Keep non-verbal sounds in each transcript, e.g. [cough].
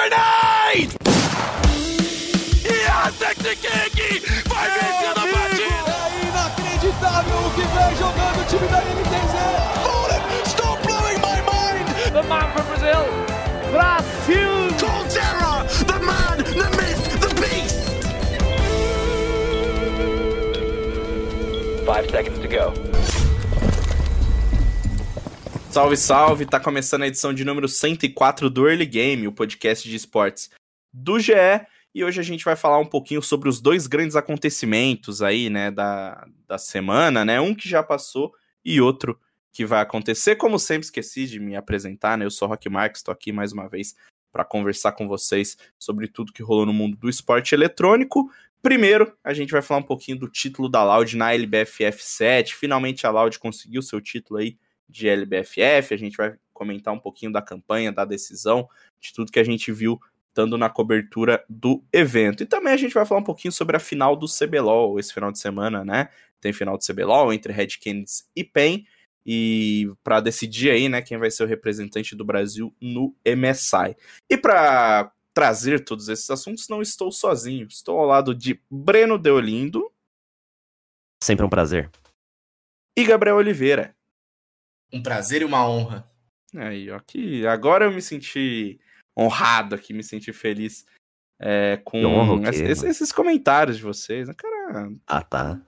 Grenade! Yatek vai vencendo a partida! É inacreditável o que vem jogando o time da NTZ! Fallen, stop blowing my mind! The man from Brazil, Brasil! Colterra, the man, the myth, the beast! Five seconds to go. Salve, salve! Tá começando a edição de número 104 do Early Game, o podcast de esportes do GE. E hoje a gente vai falar um pouquinho sobre os dois grandes acontecimentos aí, né, da, da semana, né? Um que já passou e outro que vai acontecer. Como sempre, esqueci de me apresentar, né? Eu sou Rock Marques, estou aqui mais uma vez para conversar com vocês sobre tudo que rolou no mundo do esporte eletrônico. Primeiro, a gente vai falar um pouquinho do título da Loud na LBFF 7. Finalmente a Loud conseguiu seu título aí de LBFF, a gente vai comentar um pouquinho da campanha, da decisão, de tudo que a gente viu estando na cobertura do evento. E também a gente vai falar um pouquinho sobre a final do CBLOL esse final de semana, né? Tem final do CBLOL entre Red Canids e PEN e para decidir aí, né, quem vai ser o representante do Brasil no MSI. E para trazer todos esses assuntos, não estou sozinho. Estou ao lado de Breno Deolindo. Sempre um prazer. E Gabriel Oliveira. Um prazer e uma honra. Aí, ó, que agora eu me senti honrado aqui, me senti feliz é, com honra, quê, esses, esses, comentários de vocês. Né? Cara, ah, tá.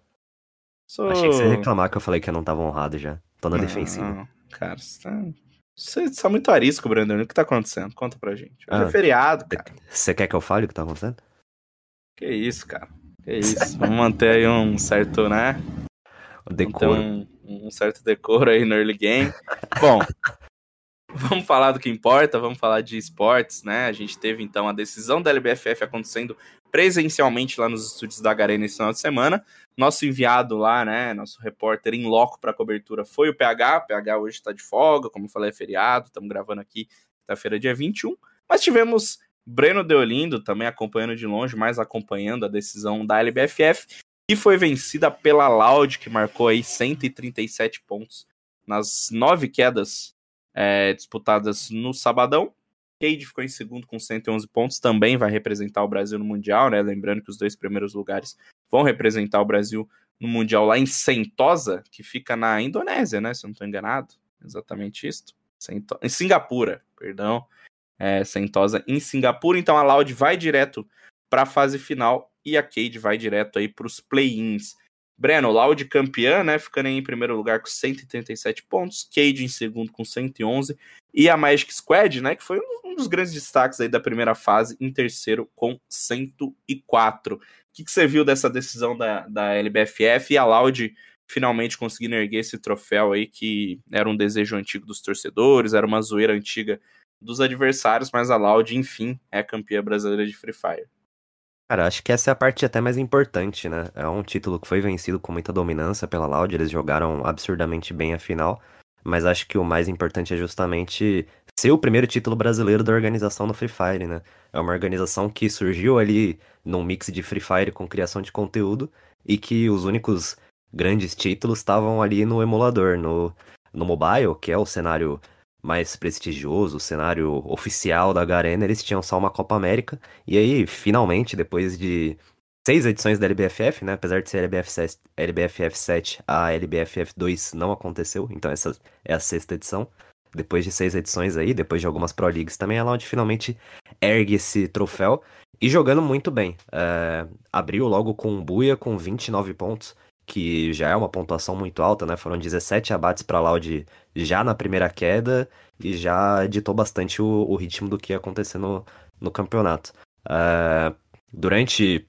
Sou... Achei que você ia reclamar que eu falei que eu não tava honrado já. Tô na não, defensiva. Não, cara, você tá... Você tá muito arisco, Brandon. O que tá acontecendo? Conta pra gente. Hoje Ah, é feriado, cara. Você quer que eu fale o que tá acontecendo? Que isso, cara. Que isso. Vamos manter aí um certo, né? [laughs] O decoro. Então, um certo decoro aí no early game. Bom, [laughs] vamos falar do que importa, vamos falar de esportes, né? A gente teve então a decisão da LBFF acontecendo presencialmente lá nos estúdios da Garena esse final de semana. Nosso enviado lá, né, nosso repórter em loco para cobertura foi o PH. O PH hoje está de folga, como eu falei, é feriado, estamos gravando aqui quinta-feira, dia 21. Mas tivemos Breno Deolindo também acompanhando de longe, mas acompanhando a decisão da LBFF e foi vencida pela Loud, que marcou aí 137 pontos nas nove quedas é, disputadas no sabadão. Cade ficou em segundo com 111 pontos, também vai representar o Brasil no Mundial, né? Lembrando que os dois primeiros lugares vão representar o Brasil no Mundial lá em Sentosa, que fica na Indonésia, né? Se eu não estou enganado. Exatamente isso. Sento... Em Singapura, perdão. É, Sentosa em Singapura. Então a Loud vai direto para a fase final e a Cade vai direto aí para os play-ins. Breno, Loud campeã, né, ficando em primeiro lugar com 137 pontos, Cade em segundo com 111 e a Magic Squad, né, que foi um dos grandes destaques aí da primeira fase, em terceiro com 104. O que, que você viu dessa decisão da, da LBFF e a Loud finalmente conseguindo erguer esse troféu aí que era um desejo antigo dos torcedores, era uma zoeira antiga dos adversários, mas a Loud, enfim, é campeã brasileira de Free Fire. Cara, acho que essa é a parte até mais importante, né? É um título que foi vencido com muita dominância pela Loud, eles jogaram absurdamente bem a final, mas acho que o mais importante é justamente ser o primeiro título brasileiro da organização do Free Fire, né? É uma organização que surgiu ali num mix de Free Fire com criação de conteúdo e que os únicos grandes títulos estavam ali no emulador, no, no mobile, que é o cenário mais prestigioso, o cenário oficial da Garena, eles tinham só uma Copa América. E aí, finalmente, depois de seis edições da LBFF, né? Apesar de ser LBF7, LBFF 7, a LBFF 2 não aconteceu, então essa é a sexta edição. Depois de seis edições aí, depois de algumas Pro Leagues também, ela onde finalmente ergue esse troféu e jogando muito bem. É, abriu logo com um Buia com 29 pontos, que já é uma pontuação muito alta, né? Foram 17 abates para Loud já na primeira queda e já ditou bastante o, o ritmo do que ia acontecer no, no campeonato. Uh, durante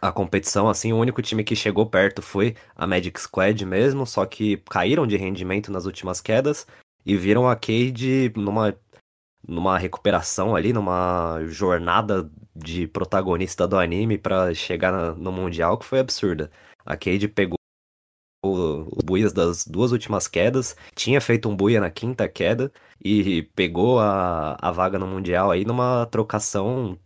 a competição, assim, o único time que chegou perto foi a Magic Squad mesmo, só que caíram de rendimento nas últimas quedas e viram a Cade numa, numa recuperação ali, numa jornada de protagonista do anime para chegar na, no Mundial que foi absurda. A Cade pegou os buias das duas últimas quedas, tinha feito um buia na quinta queda e pegou a, a vaga no Mundial aí numa trocação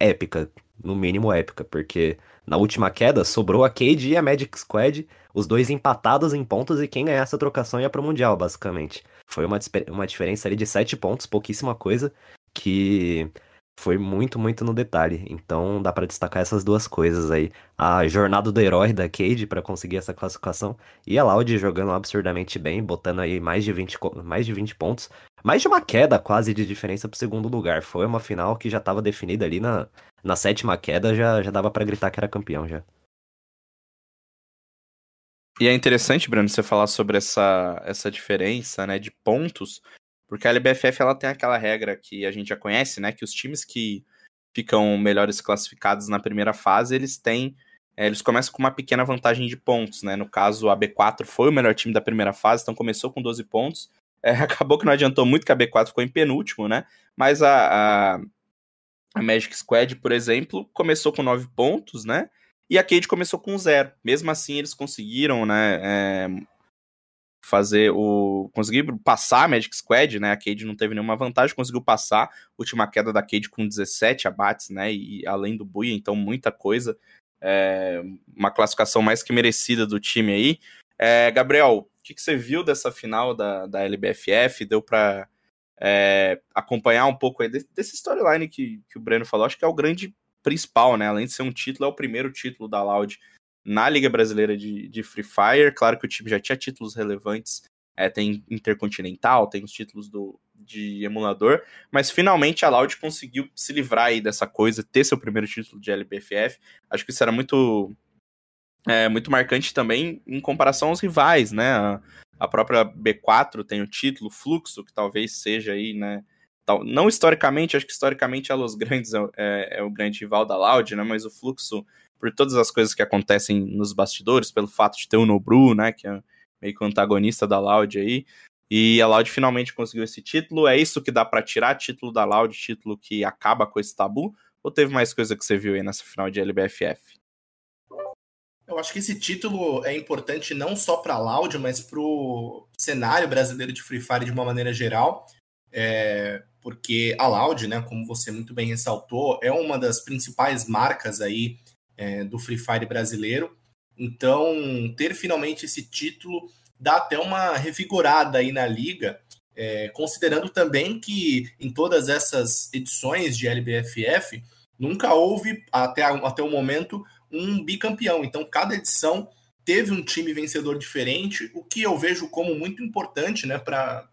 épica, no mínimo épica, porque na última queda sobrou a Cade e a Magic Squad, os dois empatados em pontos e quem ganhasse a trocação ia pro Mundial, basicamente. Foi uma, uma diferença ali de 7 pontos, pouquíssima coisa, que foi muito, muito no detalhe. Então dá pra destacar essas duas coisas aí. A jornada do herói da Cade pra conseguir essa classificação e a Loud jogando absurdamente bem, botando aí mais de 20, co- mais de 20 pontos. Mais de uma queda quase de diferença pro segundo lugar. Foi uma final que já tava definida ali na, na sétima queda, já, já dava pra gritar que era campeão já. E é interessante, Bruno, você falar sobre essa, essa diferença, né, de pontos, porque a LBFF ela tem aquela regra que a gente já conhece, né, que os times que ficam melhores classificados na primeira fase, eles têm, é, eles começam com uma pequena vantagem de pontos, né, no caso a B4 foi o melhor time da primeira fase, então começou com 12 pontos, [laughs] É, acabou que não adiantou muito que a B4 ficou em penúltimo, né, mas a, a, a Magic Squad, por exemplo, começou com 9 pontos, né, e a Cade começou com zero. Mesmo assim, eles conseguiram, né, é, fazer o. conseguir passar a Magic Squad, né? A Cade não teve nenhuma vantagem, conseguiu passar. Última queda da Cade com 17 abates, né? E além do Buia, então muita coisa. É, uma classificação mais que merecida do time aí. É, Gabriel, o que, que, você viu dessa final da, da LBFF? Deu pra é, acompanhar um pouco aí desse, desse storyline que, que o Breno falou? Acho que é o grande principal, né? Além de ser um título, é o primeiro título da Loud na Liga Brasileira de, de Free Fire. Claro que o time já tinha títulos relevantes, é, tem Intercontinental, tem os títulos do, de emulador, mas finalmente a Loud conseguiu se livrar aí dessa coisa, ter seu primeiro título de LBFF. Acho que isso era muito, é, muito marcante também em comparação aos rivais, né? A, a própria B4 tem o título, Fluxo, que talvez seja aí, né? não historicamente, acho que historicamente a Los Grandes é, é, é, o grande rival da Loud, né? Mas o Fluxo, por todas as coisas que acontecem nos bastidores, pelo fato de ter o Nobru, né? Que é meio que o antagonista da Loud aí. E a Loud finalmente conseguiu esse título. É isso que dá para tirar título da Loud, título que acaba com esse tabu? Ou teve mais coisa que você viu aí nessa final de LBFF? Eu acho que esse título é importante não só para a Loud, mas para o cenário brasileiro de Free Fire de uma maneira geral. É, porque a Loud, né, como você muito bem ressaltou, é uma das principais marcas aí é, do Free Fire brasileiro. Então, ter finalmente esse título dá até uma revigorada aí na liga, é, considerando também que em todas essas edições de LBFF nunca houve até, até o momento um bicampeão. Então, cada edição teve um time vencedor diferente, o que eu vejo como muito importante, né, para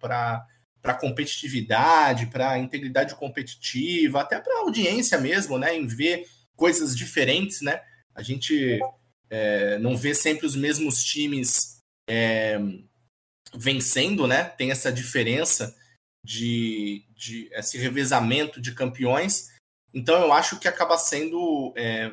para competitividade, para integridade competitiva, até para audiência mesmo, né? Em ver coisas diferentes, né? A gente é, não vê sempre os mesmos times é, vencendo, né? Tem essa diferença de, de esse revezamento de campeões. Então eu acho que acaba sendo é,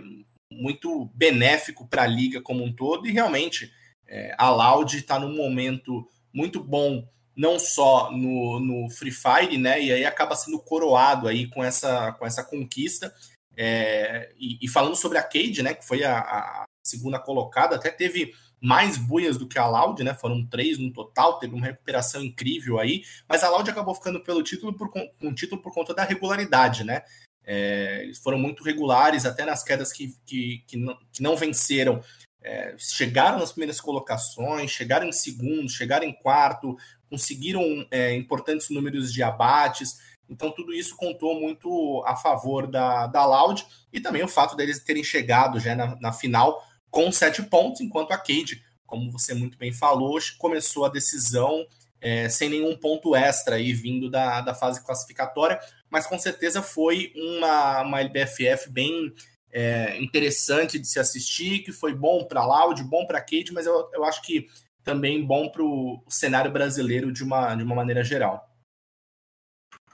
muito benéfico para a liga como um todo e realmente é, a Loud está num momento muito bom não só no, no Free Fire, né? E aí acaba sendo coroado aí com essa, com essa conquista. É, e, e, falando sobre a Cade, né? Que foi a, a, segunda colocada, até teve mais buias do que a Loud, né? Foram três no total, teve uma recuperação incrível aí, mas a Loud acabou ficando pelo título por, com um título por conta da regularidade, né? É, eles foram muito regulares, até nas quedas que, que, que, não, que não venceram. É, chegaram nas primeiras colocações, chegaram em segundo, chegaram em quarto, conseguiram é, importantes números de abates. Então, tudo isso contou muito a favor da, da Loud e também o fato deles terem chegado já na, na final com sete pontos, enquanto a Cade, como você muito bem falou, começou a decisão é, sem nenhum ponto extra aí vindo da, da fase classificatória, mas com certeza foi uma, uma LBFF bem é, interessante de se assistir, que foi bom para a Loud, bom para a Cade, mas eu, eu acho que também bom para o cenário brasileiro de uma, de uma maneira geral.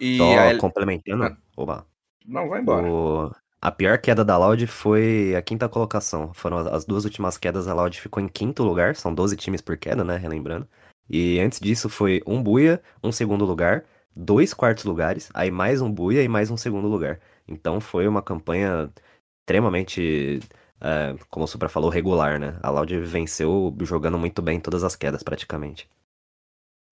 E Só a... complementando, ah. oba. Não, vai embora. O... A pior queda da Loud foi a quinta colocação. Foram as duas últimas quedas, a Loud ficou em quinto lugar. São 12 times por queda, né? Relembrando. E antes disso foi um Buia, um segundo lugar, dois quartos lugares, aí mais um Buia e mais um segundo lugar. Então foi uma campanha extremamente, é, como o Supra falou, regular, né? A Loud venceu jogando muito bem todas as quedas praticamente.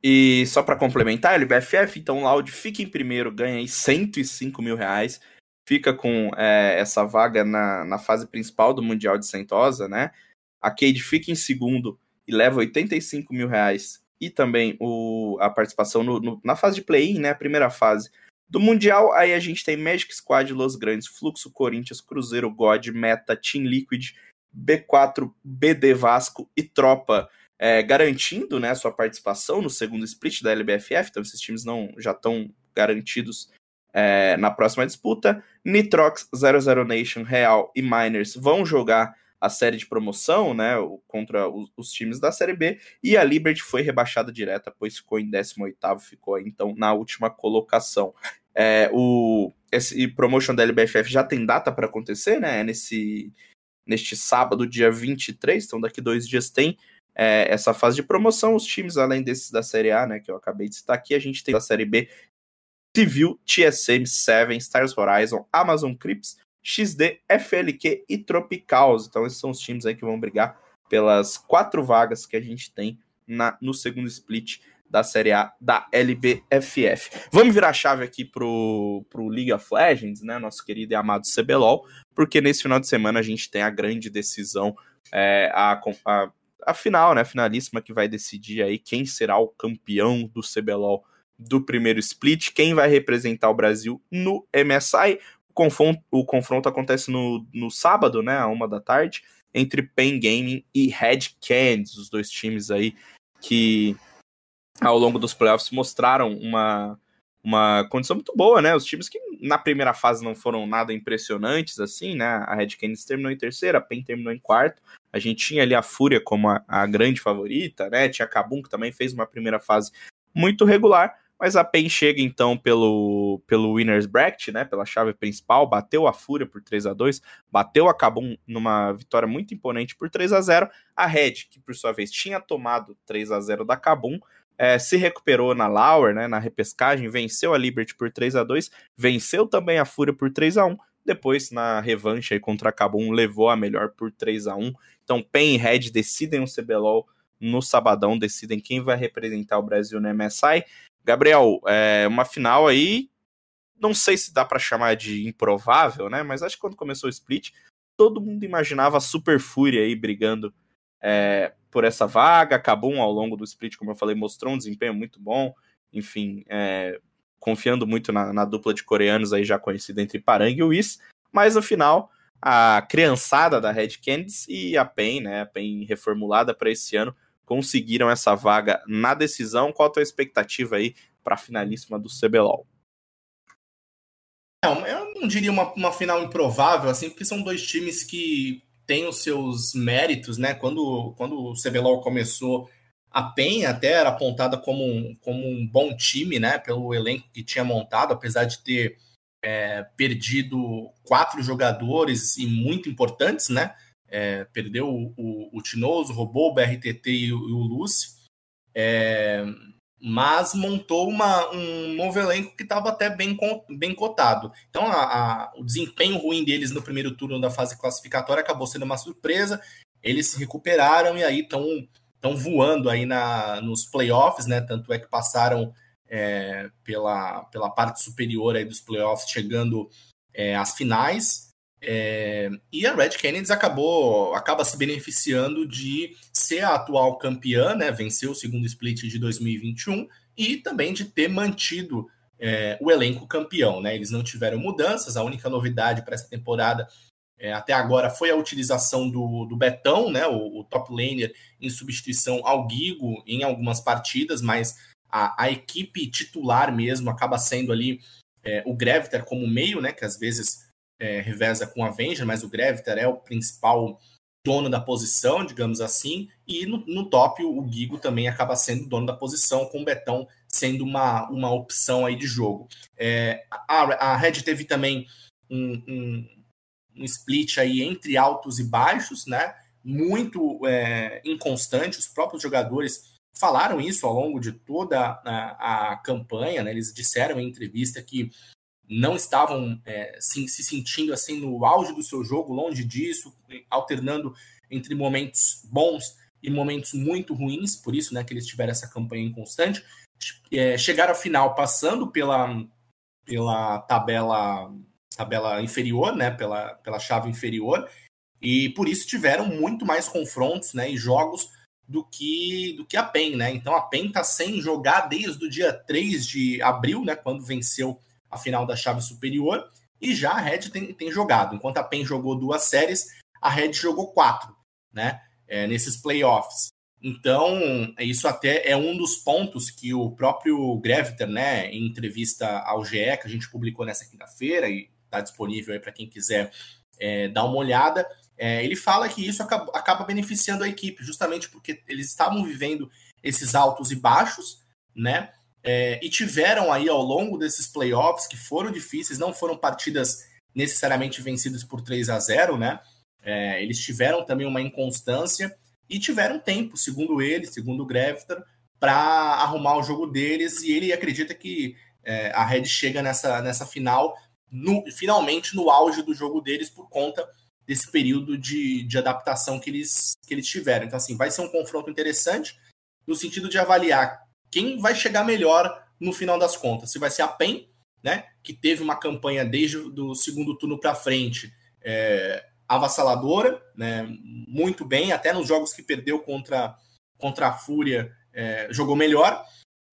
E só para complementar, LBFF, então Loud fica em primeiro, ganha aí 105 mil reais, fica com é, essa vaga na, na fase principal do Mundial de Sentosa, né? A Cade fica em segundo e leva 85 mil reais e também o, a participação no, no, na fase de play-in, né? A primeira fase Do Mundial, aí a gente tem Magic Squad, Los Grandes, Fluxo, Corinthians, Cruzeiro, God, Meta, Team Liquid, B4, BD Vasco e Tropa é, garantindo né, sua participação no segundo split da LBFF, então esses times não já estão garantidos é, na próxima disputa. Nitrox, 00 Nation, Real e Miners vão jogar a série de promoção, né, contra os, os, times da Série B, e a Liberty foi rebaixada direta, pois ficou em 18º, ficou então na última colocação. É, o esse promotion da LBFF já tem data para acontecer, né, nesse neste sábado, dia 23, então daqui dois dias tem é, essa fase de promoção. Os times, além desses da Série A, né, que eu acabei de citar aqui, a gente tem da Série B Civil, TSM, Seven, Stars Horizon, Amazon Crips, XD, FLQ e Tropicals. Então esses são os times aí que vão brigar pelas quatro vagas que a gente tem na, no segundo split da Série A da LBFF. Vamos virar a chave aqui pro, pro League of Legends, né, nosso querido e amado CBLOL, porque nesse final de semana a gente tem a grande decisão, é, a, a, a final, né, finalíssima que vai decidir aí quem será o campeão do CBLOL do primeiro split, quem vai representar o Brasil no MSI. O confronto, o confronto acontece no, no sábado, né, a uma da tarde, entre Pen Gaming e Red Canids, os dois times aí que ao longo dos playoffs mostraram uma, uma condição muito boa, né? Os times que na primeira fase não foram nada impressionantes, assim, né? A Red Canids terminou em terceira, a PEN terminou em quarto. A gente tinha ali a Fúria como a, a grande favorita, né? Tinha a Kabum que também fez uma primeira fase muito regular, mas a PEN chega então pelo, pelo Winners Bracket, né? Pela chave principal, bateu a Fúria por 3 a 2 bateu a Kabum numa vitória muito imponente por 3 a 0 A Red, que por sua vez tinha tomado 3 a 0 da Kabum, é, se recuperou na Lauer, né, na repescagem, venceu a Liberty por 3 a 2 venceu também a Fúria por 3 a 1 depois na revanche aí contra a Kabum levou a melhor por 3 a 1 Então Pen e Red decidem o CBLOL no sabadão, decidem quem vai representar o Brasil no MSI. Gabriel, é uma final aí, não sei se dá para chamar de improvável, né, mas acho que quando começou o split, todo mundo imaginava a Super Fúria aí brigando é, por essa vaga. Cabum, ao longo do split, como eu falei, mostrou um desempenho muito bom. Enfim, é, confiando muito na, na, dupla de coreanos aí já conhecida entre Parang e Whis. Mas no final, a criançada da Red Candies e a PEN, né, a PEN reformulada para esse ano, conseguiram essa vaga na decisão. Qual a tua expectativa aí para a finalíssima do CBLOL? Não, eu não diria uma, uma final improvável, assim, porque são dois times que tem os seus méritos, né? Quando, quando o CBLOL começou, a PEN até era apontada como um, como um bom time, né? Pelo elenco que tinha montado, apesar de ter é, perdido quatro jogadores e muito importantes, né? É, perdeu o, o, o Tinoso, roubou o BRTT e o, o Lúcio. É, mas montou uma, um novo elenco que estava até bem, bem cotado. Então, a, a, o desempenho ruim deles no primeiro turno da fase classificatória acabou sendo uma surpresa. Eles se recuperaram e aí estão voando aí na, nos playoffs, né? Tanto é que passaram é, pela, pela parte superior aí dos playoffs, chegando é, às finais. É, e a Red Canids acabou acaba se beneficiando de ser a atual campeã, né? Venceu o segundo split de 2021 e também de ter mantido é, o elenco campeão, né? Eles não tiveram mudanças, a única novidade para essa temporada é, até agora foi a utilização do, do Betão, né? O, o, top laner em substituição ao Gigo em algumas partidas, mas a, a equipe titular mesmo acaba sendo ali é, o Greviter como meio, né? Que às vezes é, reveza com a Avenger, mas o Gravitar é o principal dono da posição, digamos assim, e no, no top o Gigo também acaba sendo dono da posição, com o Betão sendo uma, uma opção aí de jogo. É, a, a Red teve também um, um, um, split aí entre altos e baixos, né? Muito é, inconstante, os próprios jogadores falaram isso ao longo de toda a, a campanha, né? Eles disseram em entrevista que não estavam é, se, se, sentindo assim no auge do seu jogo, longe disso, alternando entre momentos bons e momentos muito ruins, por isso né, que eles tiveram essa campanha inconstante. É, chegaram ao final passando pela, pela tabela tabela inferior, né, pela, pela chave inferior, e por isso tiveram muito mais confrontos né, e jogos do que do que a PEN. Né? Então a PEN está sem jogar desde o dia 3 de abril, né, quando venceu a final da chave superior. E já a Red tem, tem jogado. Enquanto a PEN jogou duas séries, a Red jogou quatro, né? É, nesses playoffs. Então, isso até é um dos pontos que o próprio Greviter, né, em entrevista ao GE, que a gente publicou nessa quinta-feira e está disponível aí para quem quiser é, dar uma olhada, é, ele fala que isso acaba, acaba, beneficiando a equipe, justamente porque eles estavam vivendo esses altos e baixos, né? É, e tiveram aí ao longo desses playoffs que foram difíceis, não foram partidas necessariamente vencidas por 3 a 0 né? É, eles tiveram também uma inconstância e tiveram tempo, segundo ele, segundo o Grefter, para arrumar o jogo deles. E ele acredita que é, a Red chega nessa, nessa final, no, finalmente no auge do jogo deles, por conta desse período de, de adaptação que eles, que eles tiveram. Então, assim, vai ser um confronto interessante no sentido de avaliar quem vai chegar melhor no final das contas. Se vai ser a PEN, né, que teve uma campanha desde o segundo turno para frente, é, avassaladora, né? Muito bem, até nos jogos que perdeu contra, contra a Fúria, é, jogou melhor.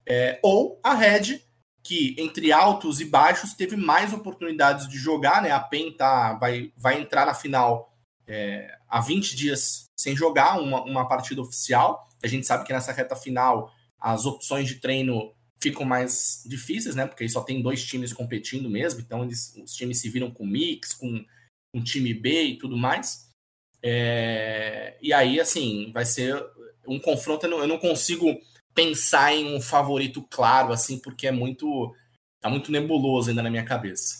É, ou a Red, que entre altos e baixos teve mais oportunidades de jogar, né? A PEN tá, vai, vai entrar na final é, há 20 dias sem jogar uma, uma partida oficial. A gente sabe que nessa reta final as opções de treino ficam mais difíceis, né? Porque aí só tem dois times competindo mesmo, então eles, os times se viram com mix, com um time B e tudo mais. É, e aí, assim, vai ser um confronto. Eu não, eu não, consigo pensar em um favorito claro, assim, porque é muito. tá muito nebuloso ainda na minha cabeça.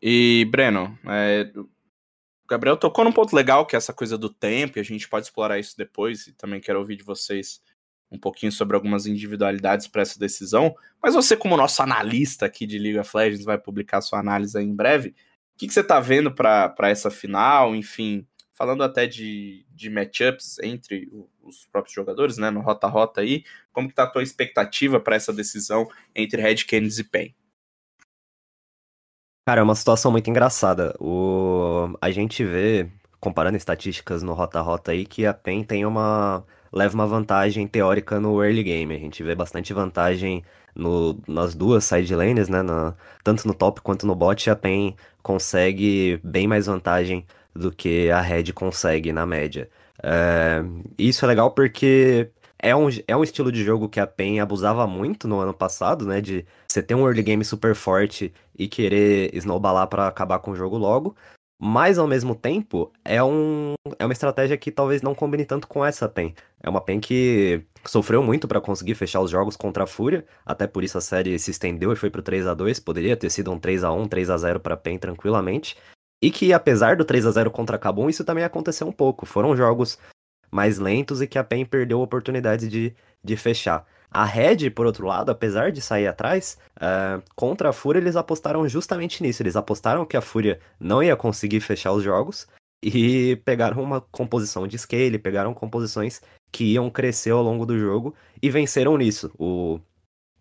E, Breno, é, o Gabriel tocou num ponto legal, que é essa coisa do tempo, e a gente pode explorar isso depois, e também quero ouvir de vocês um pouquinho sobre algumas individualidades para essa decisão. Mas você, como nosso analista aqui de League of Legends, vai publicar sua análise aí em breve. O que, que você está vendo para essa final? Enfim, falando até de, de matchups entre os próprios jogadores, né, no rota-rota aí, como que tá a tua expectativa para essa decisão entre Red Canids e PEN? Cara, é uma situação muito engraçada. O... A gente vê, comparando estatísticas no rota-rota aí, que a PEN tem uma... leva uma vantagem teórica no early game. A gente vê bastante vantagem no, nas duas side lanes, né? Na, tanto no top quanto no bot, a PEN consegue bem mais vantagem do que a Red consegue na média. É, isso é legal porque é um, é um estilo de jogo que a PEN abusava muito no ano passado, né? De você ter um early game super forte e querer snowballar para acabar com o jogo logo. Mas ao mesmo tempo, é, um, é uma estratégia que talvez não combine tanto com essa PEN. É uma PEN que sofreu muito para conseguir fechar os jogos contra a Fúria, até por isso a série se estendeu e foi pro 3 a 2 poderia ter sido um 3 a 1 3 a 0 para PEN tranquilamente. E que apesar do 3 a 0 contra a Kabum, isso também aconteceu um pouco. Foram jogos mais lentos e que a PEN perdeu oportunidades de, de fechar. A Red, por outro lado, apesar de sair atrás, uh, contra a Fúria eles apostaram justamente nisso. Eles apostaram que a Fúria não ia conseguir fechar os jogos e pegaram uma composição de scale, pegaram composições que iam crescer ao longo do jogo e venceram nisso. O...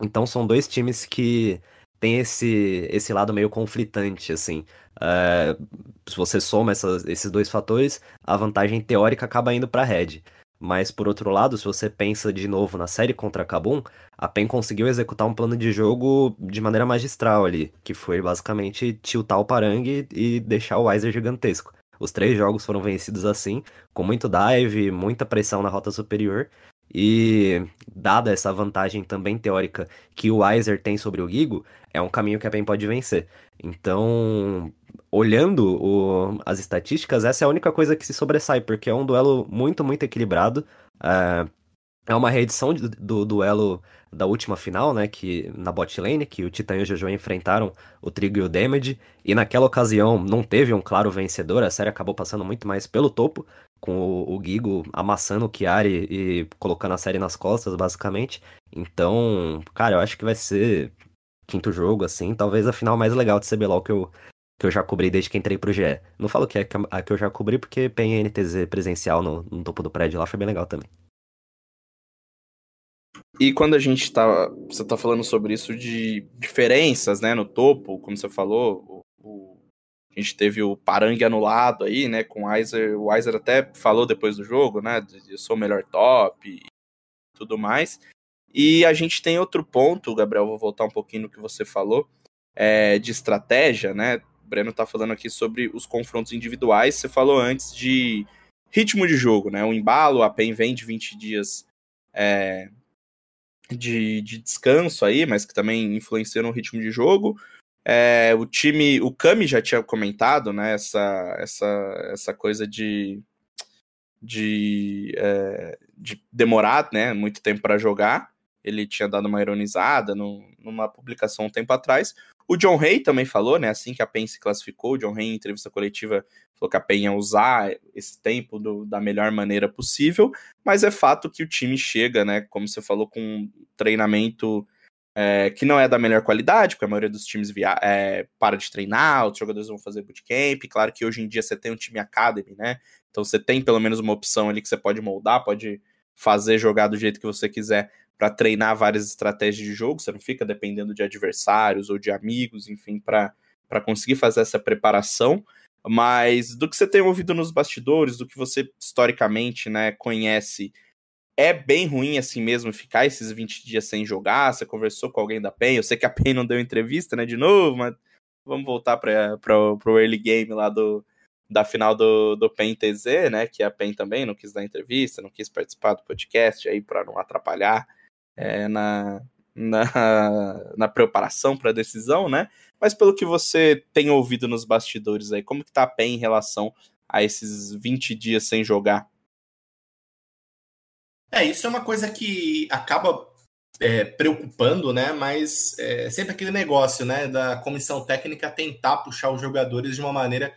Então são dois times que têm esse, esse lado meio conflitante, assim. Uh, se você soma essas, esses dois fatores, a vantagem teórica acaba indo para a Red. Mas por outro lado, se você pensa de novo na série contra a Kabum, a PEN conseguiu executar um plano de jogo de maneira magistral ali, que foi basicamente tiltar o Parang e deixar o Weiser gigantesco. Os três jogos foram vencidos assim, com muito dive, muita pressão na rota superior. E dada essa vantagem também teórica que o Weiser tem sobre o Gigo, é um caminho que a PEN pode vencer. Então, olhando o, as estatísticas, essa é a única coisa que se sobressai, porque é um duelo muito, muito equilibrado. Uh, é uma reedição do, do, duelo da última final, né? Que na bot lane, que o Titan e o Jojo enfrentaram o Trigo e o Damage. E naquela ocasião não teve um claro vencedor, a série acabou passando muito mais pelo topo, com o, o Gigo amassando o Chiari e colocando a série nas costas, basicamente. Então, cara, eu acho que vai ser quinto jogo, assim, talvez a final mais legal de CBLOL que eu, que eu já cobri desde que entrei pro GE. Não falo que é a que eu já cobri, porque PNTZ presencial no, no topo do prédio lá foi bem legal também. E quando a gente tá. Você tá falando sobre isso de diferenças, né, no topo, como você falou, o, o, a gente teve o Parang anulado aí, né, com o Weiser. O Weiser até falou depois do jogo, né, de eu sou o melhor top e tudo mais. E a gente tem outro ponto, Gabriel, vou voltar um pouquinho no que você falou, é, de estratégia, né? O Breno tá falando aqui sobre os confrontos individuais. Você falou antes de ritmo de jogo, né? O embalo, a PEN vem de 20 dias é, de, de descanso aí, mas que também influenciou no ritmo de jogo. É, o time, o Kami já tinha comentado, né? Essa, essa, essa coisa de, de, é, de demorar, né? Muito tempo para jogar. Ele tinha dado uma ironizada no, numa publicação um tempo atrás. O John Hay também falou, né? Assim que a PEN se classificou, o John Hay, em entrevista coletiva, falou que a PEN ia usar esse tempo do, da melhor maneira possível, mas é fato que o time chega, né? Como você falou, com um treinamento é, que não é da melhor qualidade, porque a maioria dos times via é, para de treinar, os jogadores vão fazer bootcamp. Claro que hoje em dia você tem um time academy, né? Então você tem pelo menos uma opção ali que você pode moldar, pode fazer jogar do jeito que você quiser para treinar várias estratégias de jogo, você não fica dependendo de adversários ou de amigos, enfim, para conseguir fazer essa preparação. Mas do que você tem ouvido nos bastidores, do que você historicamente né, conhece, é bem ruim assim mesmo ficar esses 20 dias sem jogar? Você conversou com alguém da PEN? Eu sei que a PEN não deu entrevista, né, de novo, mas vamos voltar para o early game lá do, da final do, do PEN TZ, né, que a PEN também não quis dar entrevista, não quis participar do podcast aí para não atrapalhar é, na, na, [laughs] na preparação para a decisão, né? Mas pelo que você tem ouvido nos bastidores aí, como que tá a PEN em relação a esses 20 dias sem jogar? É, isso é uma coisa que acaba é, preocupando, né? Mas é sempre aquele negócio, né? Da comissão técnica tentar puxar os jogadores de uma maneira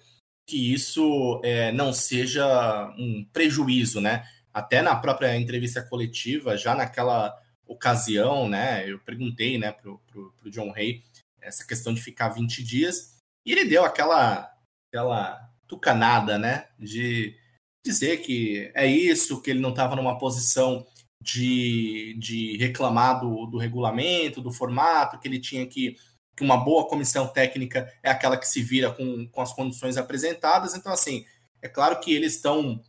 que isso é, não seja um prejuízo, né? Até na própria entrevista coletiva, já naquela ocasião, né? Eu perguntei, né, pro, pro, pro John Hay essa questão de ficar 20 dias e ele deu aquela aquela tucanada, né, de dizer que é isso, que ele não estava numa posição de, de reclamar do, do regulamento, do formato, que ele tinha que que uma boa comissão técnica é aquela que se vira com, com as condições apresentadas. Então, assim, é claro que eles estão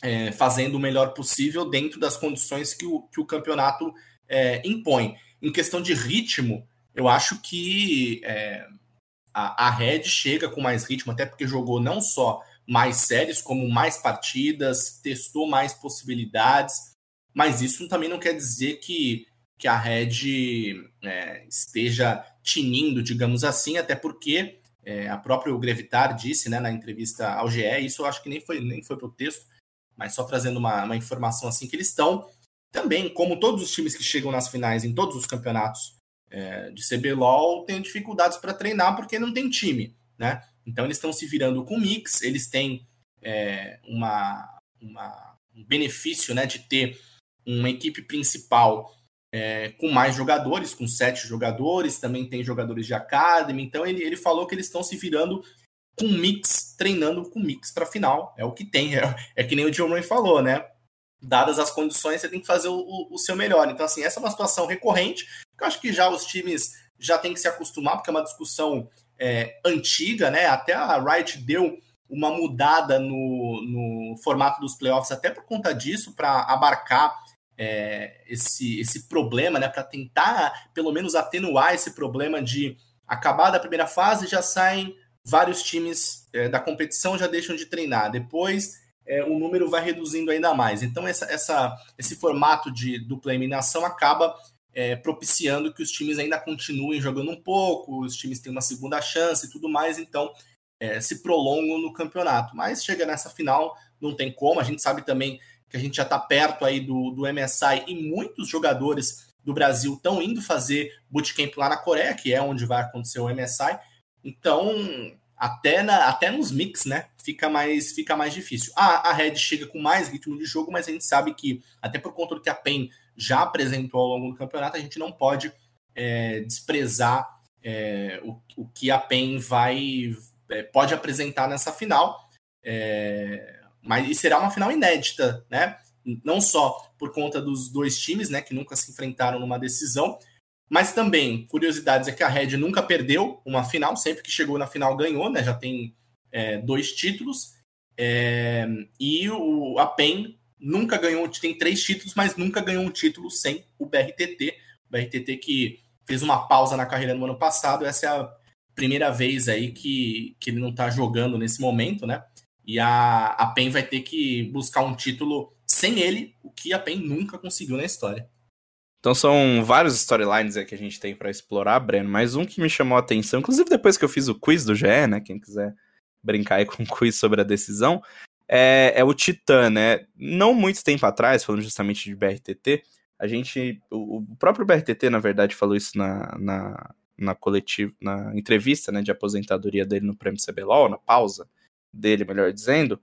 é, fazendo o melhor possível dentro das condições que o, que o campeonato é, impõe. Em questão de ritmo, eu acho que é, a, a Red chega com mais ritmo, até porque jogou não só mais séries, como mais partidas, testou mais possibilidades, mas isso também não quer dizer que, que a Red é, esteja tinindo, digamos assim, até porque é, a própria Grevitar disse né, na entrevista ao GE, isso eu acho que nem foi, nem foi para o texto, mas só trazendo uma, uma informação assim, que eles estão também, como todos os times que chegam nas finais em todos os campeonatos é, de CBLOL, têm dificuldades para treinar porque não tem time, né? Então eles estão se virando com mix, eles têm é, uma, uma, um benefício né, de ter uma equipe principal é, com mais jogadores, com sete jogadores, também tem jogadores de academy, então ele, ele falou que eles estão se virando com mix, treinando com mix para final, é o que tem, é, é que nem o John Ray falou, né? Dadas as condições, você tem que fazer o, o, seu melhor. Então, assim, essa é uma situação recorrente, que eu acho que já os times já têm que se acostumar, porque é uma discussão é, antiga, né? Até a Riot deu uma mudada no, no formato dos playoffs, até por conta disso, para abarcar é, esse, esse problema, né? Para tentar, pelo menos, atenuar esse problema de acabar da primeira fase já saem vários times é, da competição já deixam de treinar. Depois é, o número vai reduzindo ainda mais. Então, essa, essa, esse formato de dupla eliminação acaba é, propiciando que os times ainda continuem jogando um pouco, os times têm uma segunda chance e tudo mais, então é, se prolongam no campeonato. Mas chega nessa final, não tem como. A gente sabe também que a gente já está perto aí do, do MSI e muitos jogadores do Brasil estão indo fazer bootcamp lá na Coreia, que é onde vai acontecer o MSI. Então, até, na, até nos mix, né? Fica mais, fica mais difícil. A, a Red chega com mais ritmo de jogo, mas a gente sabe que, até por conta do que a PEN já apresentou ao longo do campeonato, a gente não pode é, desprezar é, o, o que a PEN vai é, pode apresentar nessa final. É, mas e será uma final inédita, né? Não só por conta dos dois times, né, que nunca se enfrentaram numa decisão, mas também, curiosidades é que a Red nunca perdeu uma final, sempre que chegou na final ganhou, né? Já tem é, dois títulos. É, e o, a PEN nunca ganhou, tem três títulos, mas nunca ganhou um título sem o BRTT. O BRTT que fez uma pausa na carreira no ano passado, essa é a, primeira vez aí que, que ele não tá jogando nesse momento, né? E a, a PEN vai ter que buscar um título sem ele, o que a PEN nunca conseguiu na história. Então são vários storylines que a gente tem para explorar, Breno, mas um que me chamou a atenção, inclusive depois que eu fiz o quiz do GE, né, quem quiser brincar aí com o quiz sobre a decisão, é, é o Titã, né? Não muito tempo atrás, falando justamente de BRTT, a gente, o, o próprio BRTT, na verdade, falou isso na, na, na coletiva, na entrevista, né, de aposentadoria dele no Prêmio CBLOL, na pausa dele, melhor dizendo,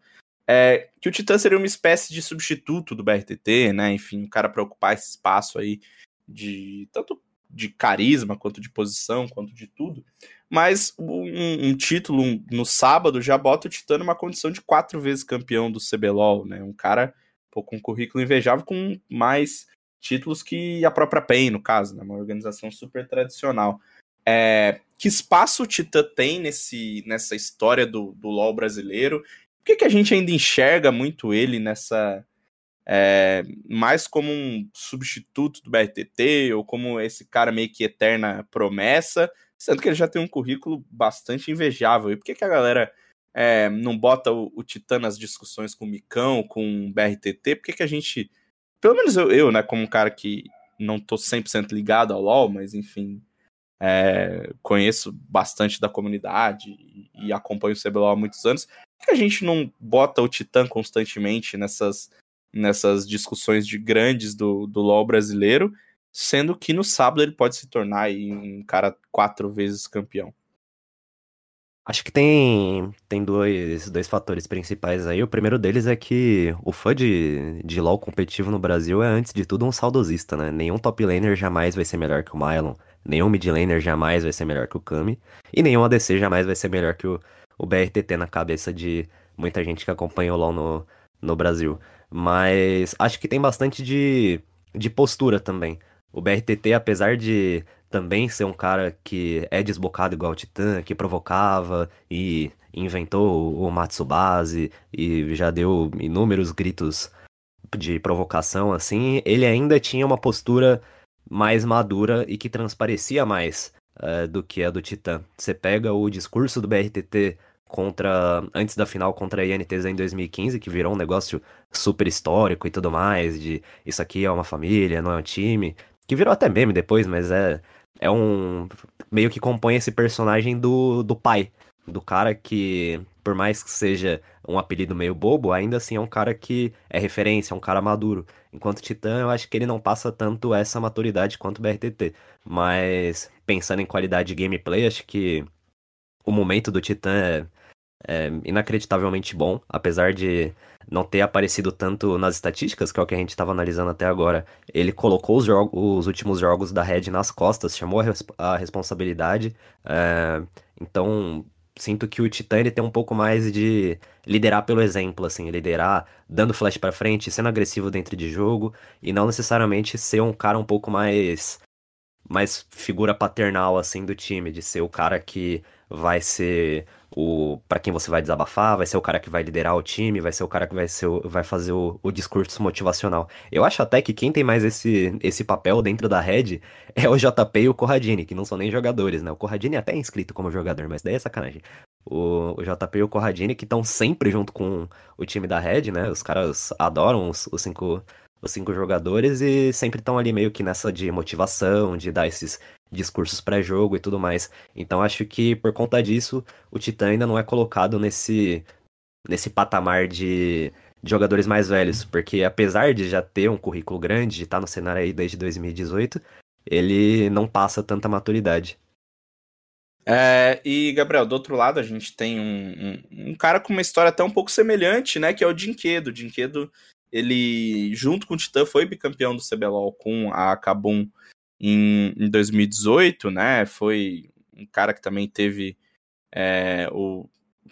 é, que o Titã seria uma espécie de substituto do BRTT, né? Enfim, o cara para ocupar esse espaço aí de tanto de carisma quanto de posição, quanto de tudo. Mas um, um título um, no sábado já bota o Titã numa condição de quatro vezes campeão do CBLOL, né? Um cara pô, com um currículo invejável, com mais títulos que a própria PEN, no caso, né? Uma organização super tradicional. É, que espaço o Titã tem nesse, nessa história do, do LoL brasileiro? Por que, que a gente ainda enxerga muito ele nessa. É, mais como um substituto do BRTT, ou como esse cara meio que eterna promessa, sendo que ele já tem um currículo bastante invejável. E por que, que a galera é, não bota o, o Titã nas discussões com o Micão, com o BRTT? Por que, que a gente. Pelo menos eu, eu, né, como um cara que não tô 100% ligado ao LoL, mas enfim, é, conheço bastante da comunidade e, e acompanho o CBLOL há muitos anos que a gente não bota o Titã constantemente nessas, nessas discussões de grandes do, do LoL brasileiro, sendo que no sábado ele pode se tornar um cara quatro vezes campeão? Acho que tem, tem dois, dois fatores principais aí. O primeiro deles é que o fã de, de LoL competitivo no Brasil é, antes de tudo, um saudosista, né? Nenhum top laner jamais vai ser melhor que o Mylon, nenhum mid laner jamais vai ser melhor que o Kami, e nenhum ADC jamais vai ser melhor que o, o BRTT na cabeça de muita gente que acompanha o LoL no, no Brasil. Mas acho que tem bastante de, de postura também. O BRTT, apesar de também ser um cara que é desbocado igual o Titã, que provocava e inventou o Matsubase e já deu inúmeros gritos de provocação, assim, ele ainda tinha uma postura mais madura e que transparecia mais uh, do que a do Titã. Você pega o discurso do BRTT contra antes da final contra a INTZ em 2015, que virou um negócio super histórico e tudo mais, de isso aqui é uma família, não é um time, que virou até meme depois, mas é é um meio que compõe esse personagem do, do pai, do cara que por mais que seja um apelido meio bobo, ainda assim é um cara que é referência, é um cara maduro. Enquanto Titã, eu acho que ele não passa tanto essa maturidade quanto o BRTT. Mas pensando em qualidade de gameplay, acho que o momento do Titã é, é inacreditavelmente bom, apesar de não ter aparecido tanto nas estatísticas, que é o que a gente estava analisando até agora. Ele colocou os, os, últimos jogos da Red nas costas, chamou a, a responsabilidade. É, então, sinto que o ele tem um pouco mais de liderar pelo exemplo, assim, liderar dando flash para frente, sendo agressivo dentro de jogo e não necessariamente ser um cara um pouco mais mais figura paternal assim do time, de ser o cara que vai ser o para quem você vai desabafar, vai ser o cara que vai liderar o time, vai ser o cara que vai ser vai fazer o, o, discurso motivacional. Eu acho até que quem tem mais esse, esse papel dentro da Red [laughs] é o JP e o Corradini, que não são nem jogadores, né? O Corradini é até inscrito como jogador, mas daí é sacanagem. O, o JP e o Corradini que estão sempre junto com o time da Red, né? Os caras adoram os, os cinco os cinco jogadores e sempre estão ali meio que nessa de motivação, de dar esses discursos pré-jogo e tudo mais. Então acho que por conta disso o Titã ainda não é colocado nesse nesse patamar de, de jogadores mais velhos, porque apesar de já ter um currículo grande, de estar no cenário aí desde 2018, ele não passa tanta maturidade. É, e, Gabriel, do outro lado, a gente tem um, um, um, cara com uma história até um pouco semelhante, né? Que é o Dinquedo. O Dinquedo ele, junto com o Titã, foi bicampeão do CBLOL com a Kabum em, em 2018, né? Foi um cara que também teve é, o,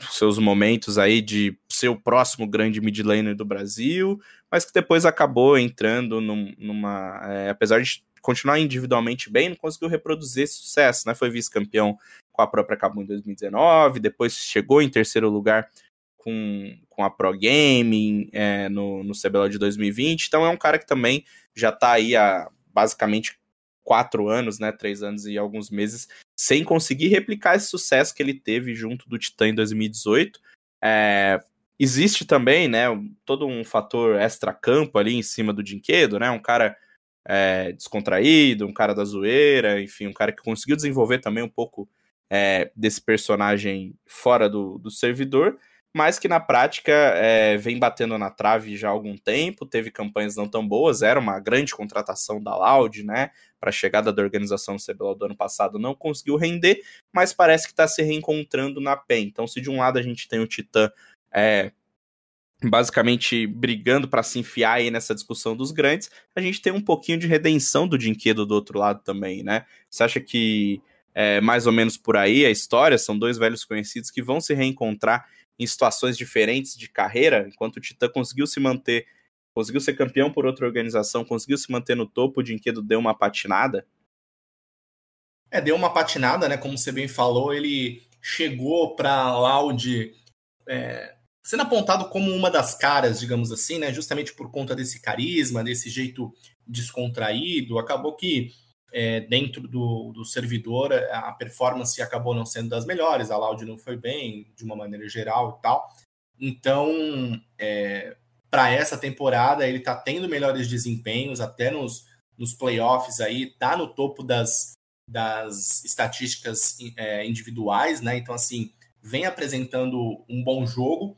seus momentos aí de ser o próximo grande mid laner do Brasil, mas que depois acabou entrando num, numa. É, apesar de continuar individualmente bem, não conseguiu reproduzir esse sucesso, né? Foi vice-campeão com a própria Cabo em 2019, depois chegou em terceiro lugar com, com a Pro Gaming é, no, no CBLOL de 2020. Então é um cara que também já está aí há basicamente quatro anos, né? Três anos e alguns meses sem conseguir replicar esse sucesso que ele teve junto do Titã em 2018. É, existe também, né, todo um fator extra-campo ali em cima do Dinquedo, né, um cara é, descontraído, um cara da zoeira, enfim, um cara que conseguiu desenvolver também um pouco é, desse personagem fora do, do servidor, mas que na prática é, vem batendo na trave já há algum tempo, teve campanhas não tão boas, era uma grande contratação da Loud, né, para a chegada da organização do CBLOL do ano passado, não conseguiu render, mas parece que está se reencontrando na PEN. Então, se de um lado a gente tem o Titã é, basicamente brigando para se enfiar aí nessa discussão dos grandes, a gente tem um pouquinho de redenção do Dinquedo do outro lado também, né? Você acha que é mais ou menos por aí a história? São dois velhos conhecidos que vão se reencontrar em situações diferentes de carreira, enquanto o Titã conseguiu se manter, conseguiu ser campeão por outra organização, conseguiu se manter no topo, o Dinquedo deu uma patinada. É, deu uma patinada, né? Como você bem falou, ele chegou para Loud é, sendo apontado como uma das caras, digamos assim, né? Justamente por conta desse carisma, desse jeito descontraído, acabou que é, dentro do, do servidor a performance acabou não sendo das melhores, a Loud não foi bem de uma maneira geral e tal. Então, é, para essa temporada, ele está tendo melhores desempenhos, até nos, nos playoffs aí, tá no topo das, das estatísticas é, individuais, né? Então, assim, vem apresentando um bom jogo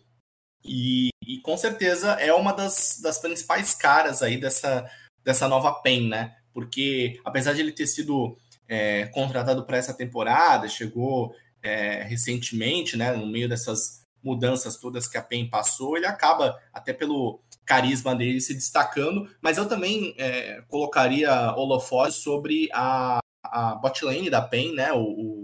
e, e com certeza é uma das, das principais caras aí dessa, dessa nova PEN, né? Porque apesar de ele ter sido é, contratado para essa temporada, chegou é, recentemente, né, no meio dessas mudanças todas que a PEN passou, ele acaba, até pelo carisma dele, se destacando, mas eu também é, colocaria holofote sobre a, a botlane da PEN, né, o, o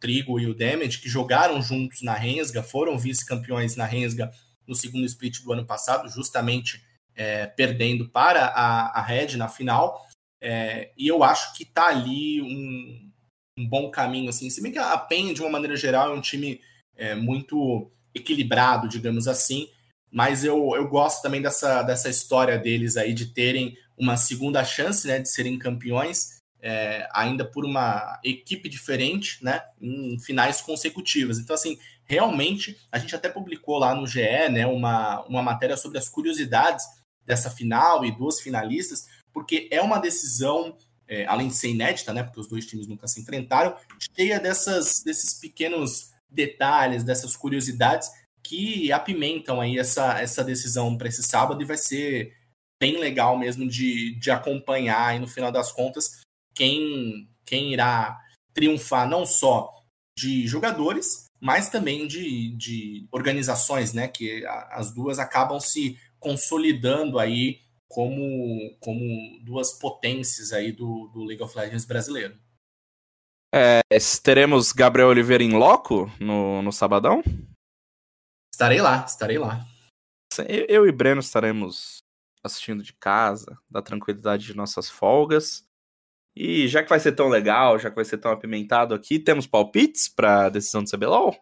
Trigo e o Damage, que jogaram juntos na Rensga, foram vice-campeões na Rensga no segundo split do ano passado, justamente é, perdendo para a, a Red na final. É, e eu acho que tá ali um, um, bom caminho, assim. Se bem que a PEN, de uma maneira geral, é um time é, muito equilibrado, digamos assim. Mas eu, eu gosto também dessa, dessa história deles aí de terem uma segunda chance né, de serem campeões, é, ainda por uma equipe diferente, né, em finais consecutivas. Então, assim, realmente, a gente até publicou lá no GE né, uma, uma matéria sobre as curiosidades dessa final e duas finalistas, porque é uma decisão, é, além de ser inédita, né, porque os dois times nunca se enfrentaram, cheia dessas, desses pequenos detalhes, dessas curiosidades que apimentam aí essa, essa decisão para esse sábado e vai ser bem legal mesmo de, de acompanhar e no final das contas quem, quem irá triunfar não só de jogadores, mas também de, de organizações, né? Que as duas acabam se consolidando aí como, como duas potências aí do, do League of Legends brasileiro. É, teremos Gabriel Oliveira em loco no, no sabadão? Estarei lá, estarei lá. Eu e Breno estaremos assistindo de casa, da tranquilidade de nossas folgas. E já que vai ser tão legal, já que vai ser tão apimentado aqui, temos palpites para a decisão do CBLOL?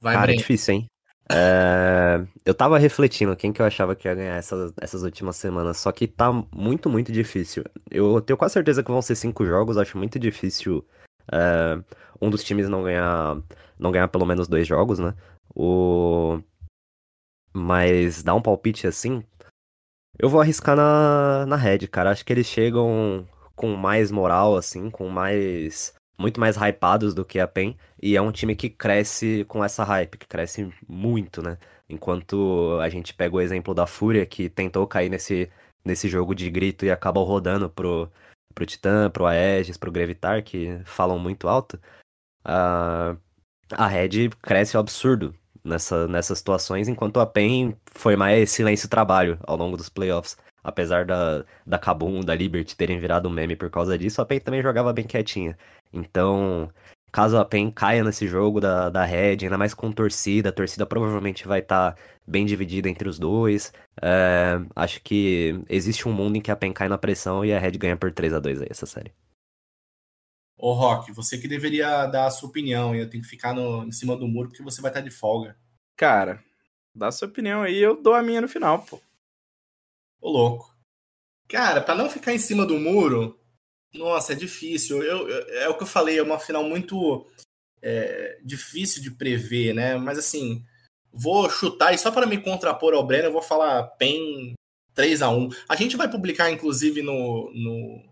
Vai, Cara, é difícil, hein? É, eu tava refletindo quem que eu achava que ia ganhar essas, essas últimas semanas, só que tá muito, muito difícil. Eu tenho quase certeza que vão ser cinco jogos, acho muito difícil é, um dos times não ganhar, não ganhar pelo menos dois jogos, né? O... Mas dar um palpite assim, eu vou arriscar na, na Red, cara. Acho que eles chegam com mais moral, assim, com mais muito mais hypados do que a PEN, e é um time que cresce com essa hype, que cresce muito, né? Enquanto a gente pega o exemplo da Fúria, que tentou cair nesse, nesse jogo de grito e acabou rodando pro, pro Titã, pro Aegis, pro Grevitar, que falam muito alto, a, a Red cresce absurdo nessa, nessas situações, enquanto a PEN foi mais silêncio-trabalho ao longo dos playoffs. Apesar da, da Kabum, da Liberty terem virado um meme por causa disso, a PEN também jogava bem quietinha. Então, caso a PEN caia nesse jogo da, da Red, ainda mais com torcida, a torcida provavelmente vai estar tá bem dividida entre os dois. É, acho que existe um mundo em que a PEN cai na pressão e a Red ganha por 3 a 2 aí essa série. Ô, Rock, você que deveria dar a sua opinião e eu tenho que ficar no, em cima do muro porque você vai estar de folga. Cara, dá a sua opinião aí, eu dou a minha no final, pô. Ô, louco. Cara, para não ficar em cima do muro, Nossa, é difícil. Eu, eu- é o que eu falei, é uma final muito é, difícil de prever, né? Mas assim, vou chutar e só para me contrapor ao Breno, eu vou falar PEN 3 a 1 A gente vai publicar, inclusive, no, no,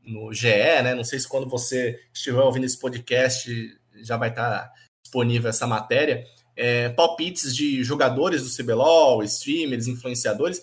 no GE, né? Não sei se quando você estiver ouvindo esse podcast já vai estar disponível essa matéria. É, palpites de jogadores do CBLOL, streamers, influenciadores.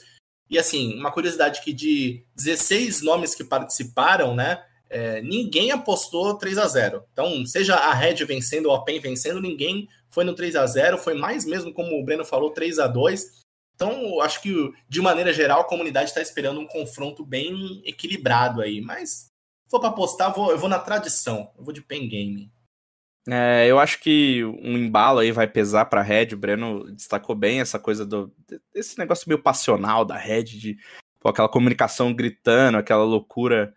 E assim, uma curiosidade que de 16 nomes que participaram, né? é, ninguém apostou 3 a 0 Então, seja a Red vencendo ou a PEN vencendo, ninguém foi no 3 a 0 Foi mais mesmo, como o Breno falou, 3 a 2 Então, acho que, de maneira geral, a comunidade está esperando um confronto bem equilibrado aí. Mas, se for para apostar, vou, eu vou na tradição. Eu vou de PEN Game. É, eu acho que um embalo aí vai pesar pra Red. O Breno destacou bem essa coisa do. desse negócio meio passional da Red, de pô, aquela comunicação gritando, aquela loucura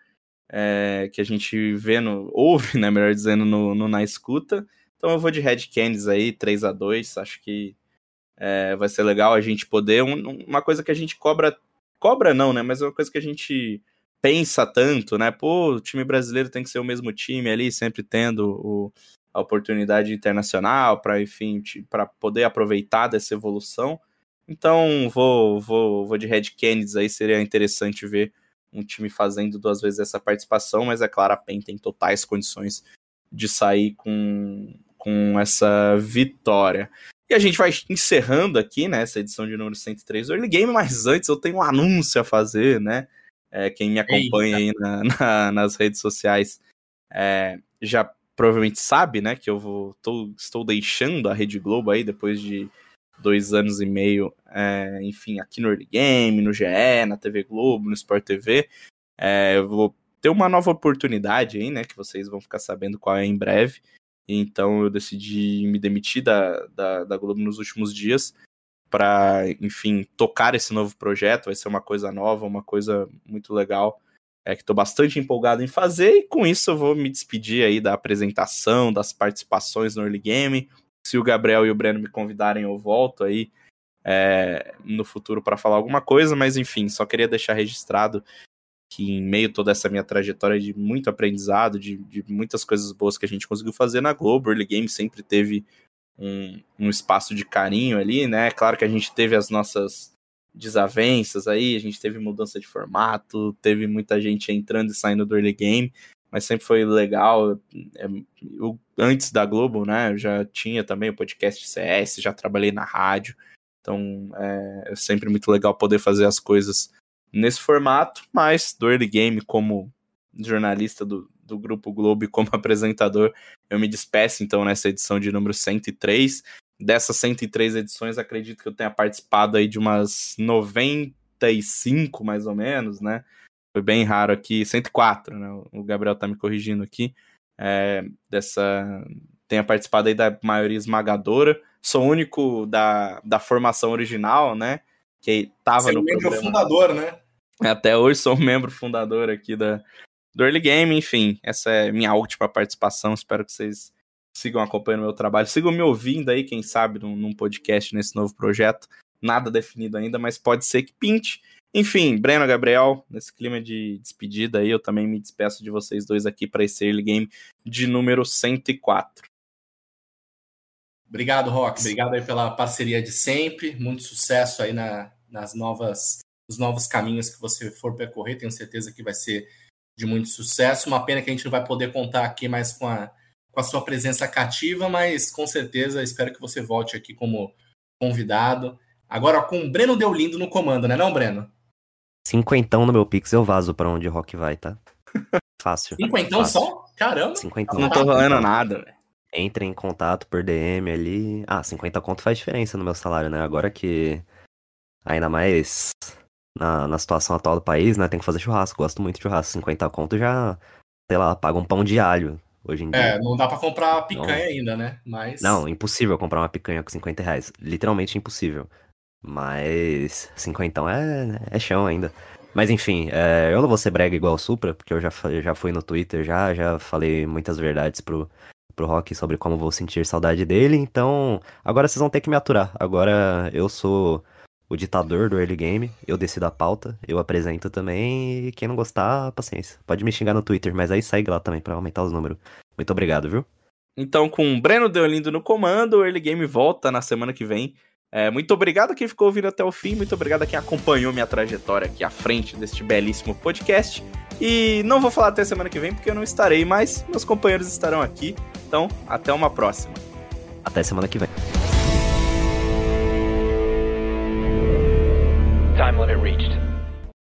é, que a gente vê no. ouve, né? Melhor dizendo, no, no- na escuta. Então eu vou de Red Canids aí, 3 a 2 Acho que é, vai ser legal a gente poder. um- uma coisa que a gente cobra. Cobra não, né? Mas é uma coisa que a gente pensa tanto, né? Pô, o time brasileiro tem que ser o mesmo time ali, sempre tendo o, a oportunidade internacional para, enfim, para poder aproveitar dessa evolução. Então, vou, vou, vou de Red Kennedy aí, seria interessante ver um time fazendo duas vezes essa participação, mas é claro, a PEN tem totais condições de sair com, com essa vitória. E a gente vai encerrando aqui, né, essa edição de número 103 do Early Game, mas antes eu tenho um anúncio a fazer, né? É, quem me acompanha aí na- na- nas redes sociais é, já provavelmente sabe, né, que eu vou, tô- estou deixando a Rede Globo aí depois de dois anos e meio, é, enfim, aqui no Early Game, no GE, na TV Globo, no Sport TV. É, eu vou ter uma nova oportunidade aí, né, que vocês vão ficar sabendo qual é em breve. Então eu decidi me demitir da, da, da Globo nos últimos dias para, enfim, tocar esse novo projeto. Vai ser uma coisa nova, uma coisa muito legal é, que estou bastante empolgado em fazer, e com isso eu vou me despedir aí da apresentação, das participações no Early Game. Se o Gabriel e o Breno me convidarem, eu volto aí é, no futuro para falar alguma coisa, mas enfim, só queria deixar registrado que em meio a toda essa minha trajetória de muito aprendizado, de, de muitas coisas boas que a gente conseguiu fazer na Globo, Early Game sempre teve um, um espaço de carinho ali, né? Claro que a gente teve as nossas desavenças aí, a gente teve mudança de formato, teve muita gente entrando e saindo do early game, mas sempre foi legal. É, eu, antes da Globo, né, eu já tinha também o podcast CS, já trabalhei na rádio, então é, é sempre muito legal poder fazer as coisas nesse formato, mas do early game como jornalista do, do Grupo Globo e como [laughs] apresentador, eu me despeço então nessa edição de número 103 dessas 103 edições, acredito que eu tenha participado aí de umas 95, mais ou menos, né? Foi bem raro aqui, 104, né? O Gabriel tá me corrigindo aqui. É, dessa. Tenha participado aí da maioria esmagadora. Sou o único da, da formação original, né? Que tava Você no membro programa. fundador, né? Até hoje sou membro fundador aqui da, do Early Game. Enfim, essa é minha última participação. Espero que vocês sigam acompanhando meu trabalho. Sigam me ouvindo aí, quem sabe, num, num podcast nesse novo projeto. Nada definido ainda, mas pode ser que pinte. Enfim, Breno, Gabriel, nesse clima de despedida aí, eu também me despeço de vocês dois aqui para esse Early Game de número 104. Obrigado, Rock. Obrigado aí pela parceria de sempre. Muito sucesso aí na, nas novas, nos novos caminhos que você for percorrer. Tenho certeza que vai ser de muito sucesso. Uma pena que a gente não vai poder contar aqui mais com a, com a sua presença cativa, mas com certeza espero que você volte aqui como convidado. Agora com o Breno Deolindo no comando, né, não, Breno? Cinquentão no meu Pix eu vazo pra onde o Rock vai, tá? [laughs] Fácil. Cinquentão fácil. só? Caramba! Cinquentão. Não tô valendo nada, velho. Entre em contato por DM ali. Ah, 50 conto faz diferença no meu salário, né? Agora que. Ainda mais na, na situação atual do país, né? Tem que fazer churrasco. Gosto muito de churrasco. 50 conto já, sei lá, paga um pão de alho hoje em dia. É, não dá pra comprar picanha ainda, né? Mas. Não, impossível comprar uma picanha com 50 reais. Literalmente impossível. Mas 50 é, é chão ainda. Mas enfim, é, eu não vou ser brega igual o Supra, porque eu já, já fui no Twitter, já, já falei muitas verdades pro, pro Rock sobre como vou sentir saudade dele. Então, agora vocês vão ter que me aturar. Agora eu sou o ditador do early game. Eu decido a pauta, eu apresento também. E quem não gostar, paciência. Pode me xingar no Twitter, mas aí segue lá também pra aumentar os números. Muito obrigado, viu? Então, com o Breno Deolindo no comando, o Early Game volta na semana que vem. É, muito obrigado a quem ficou ouvindo até o fim, muito obrigado a quem acompanhou minha trajetória aqui à frente deste belíssimo podcast. E não vou falar até semana que vem porque eu não estarei, mas meus companheiros estarão aqui. Então, até uma próxima. Até semana que vem. Time limit reached.